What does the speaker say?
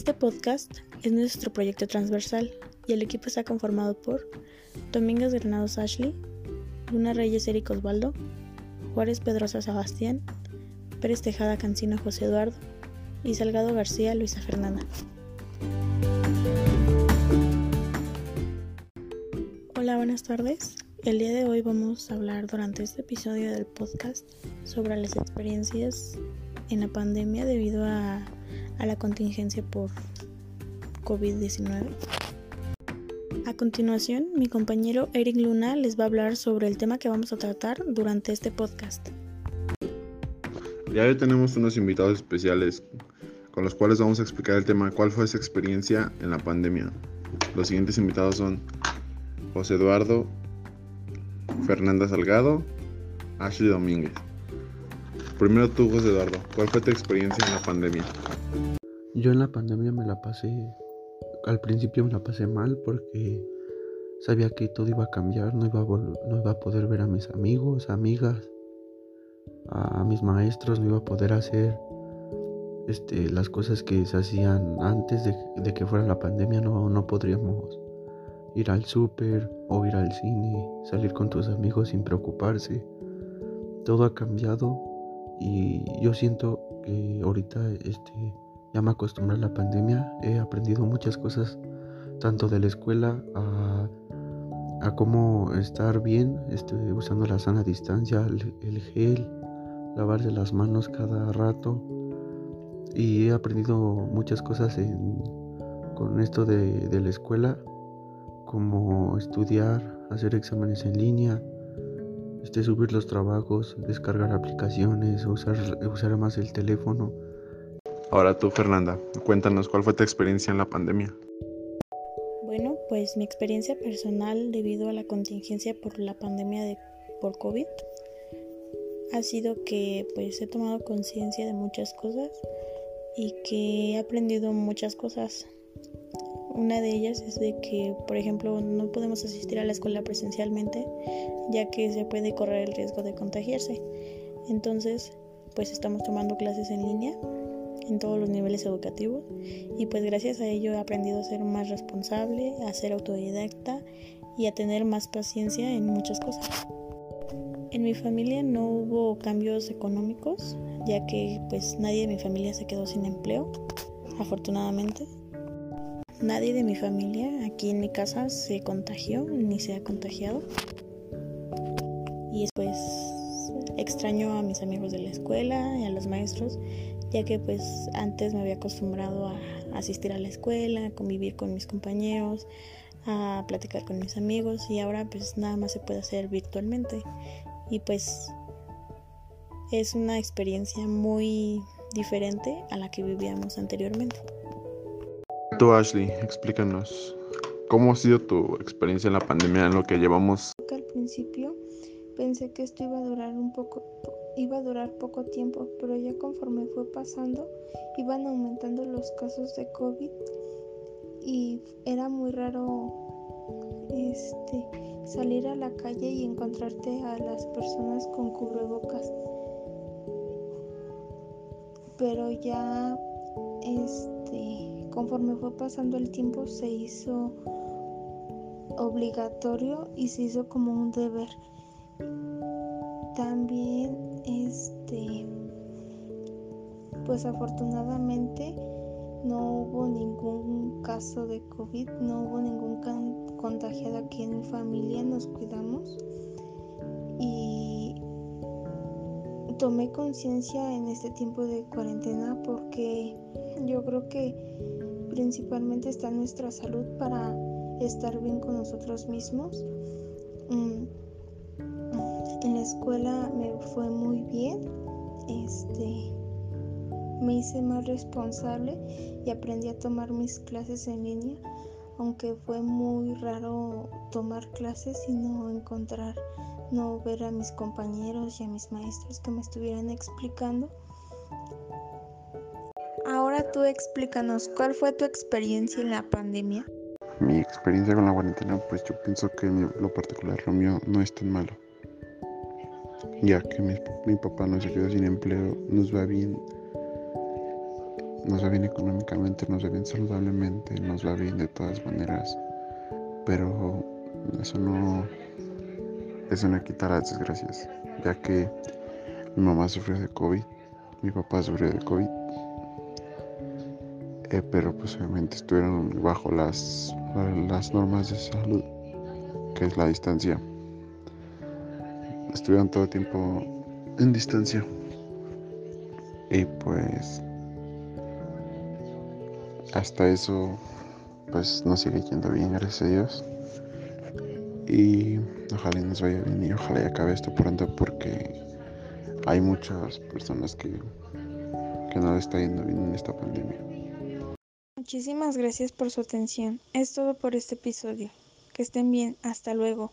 Este podcast es nuestro proyecto transversal y el equipo está conformado por Domínguez Granados Ashley, Luna Reyes Eric Osvaldo, Juárez Pedrosa Sebastián, Pérez Tejada Cancino José Eduardo y Salgado García Luisa Fernanda. Hola, buenas tardes. El día de hoy vamos a hablar durante este episodio del podcast sobre las experiencias en la pandemia debido a, a la contingencia por COVID-19. A continuación, mi compañero Eric Luna les va a hablar sobre el tema que vamos a tratar durante este podcast. Ya hoy tenemos unos invitados especiales con los cuales vamos a explicar el tema cuál fue esa experiencia en la pandemia. Los siguientes invitados son José Eduardo, Fernanda Salgado, Ashley Domínguez. Primero tú, José Eduardo, ¿cuál fue tu experiencia en la pandemia? Yo en la pandemia me la pasé, al principio me la pasé mal porque sabía que todo iba a cambiar, no iba a, no iba a poder ver a mis amigos, amigas, a, mis maestros, no iba a poder hacer este, las cosas que se hacían antes de, de que fuera la pandemia, no, no podríamos ir al súper o ir al cine, salir con tus amigos sin preocuparse. Todo ha cambiado y yo siento que ahorita este, ya me acostumbré a la pandemia, he aprendido muchas cosas, tanto de la escuela a, a cómo estar bien, este, usando la sana distancia, el, gel, lavarse las manos cada rato. Y he aprendido muchas cosas con esto de la escuela, como estudiar, hacer exámenes en línea, este, subir los trabajos, descargar aplicaciones, usar, usar más el teléfono. Ahora tú, Fernanda, cuéntanos cuál fue tu experiencia en la pandemia. Bueno, pues mi experiencia personal debido a la contingencia por la pandemia de por COVID ha sido que pues he tomado conciencia de muchas cosas y que he aprendido muchas cosas. Una de ellas es de que, por ejemplo, no podemos asistir a la escuela presencialmente ya que se puede correr el riesgo de contagiarse. Entonces, pues estamos tomando clases en línea en todos los niveles educativos y pues gracias a ello he aprendido a ser más responsable, a ser autodidacta y a tener más paciencia en muchas cosas. En mi familia no hubo cambios económicos, ya que pues nadie de mi familia se quedó sin empleo, afortunadamente. Nadie de mi familia aquí en mi casa se contagió ni se ha contagiado. Y después extraño a mis amigos de la escuela y a los maestros ya que pues antes me había acostumbrado a asistir a la escuela, a convivir con mis compañeros, a platicar con mis amigos y ahora pues nada más se puede hacer virtualmente y pues es una experiencia muy diferente a la que vivíamos anteriormente. Ashley, explícanos, ¿cómo ha sido tu experiencia en la pandemia en lo que llevamos? Al principio pensé que esto iba a durar un poco iba a durar poco tiempo, pero ya conforme fue pasando, iban aumentando los casos de COVID y era muy raro este salir a la calle y encontrarte a las personas con cubrebocas. Pero ya este conforme fue pasando el tiempo se hizo obligatorio y se hizo como un deber. También este pues afortunadamente no hubo ningún caso de COVID, no hubo ningún contagiado aquí en mi familia, nos cuidamos y tomé conciencia en este tiempo de cuarentena porque yo creo que principalmente está nuestra salud para estar bien con nosotros mismos. Mm, en la escuela me fue muy bien. Este me hice más responsable y aprendí a tomar mis clases en línea, aunque fue muy raro tomar clases y no encontrar, no ver a mis compañeros y a mis maestros que me estuvieran explicando. Tú explícanos, ¿cuál fue tu experiencia en la pandemia? Mi experiencia con la cuarentena, pues yo pienso que lo particular lo mío no es tan malo ya que mi, papá no se quedó sin empleo, nos va bien nos va bien económicamente, nos va bien saludablemente, nos va bien de todas maneras, pero eso no, eso no quita las desgracias, ya que mi mamá sufrió de COVID, mi papá sufrió de COVID, eh, pero pues obviamente estuvieron bajo las, las normas de salud, que es la distancia. Estuvieron todo el tiempo en distancia. Y pues hasta eso pues nos sigue yendo bien, gracias a Dios. Y ojalá nos vaya bien y ojalá acabe esto pronto porque hay muchas personas que, que no le está yendo bien en esta pandemia. Muchísimas gracias por su atención. Es todo por este episodio. Que estén bien. Hasta luego.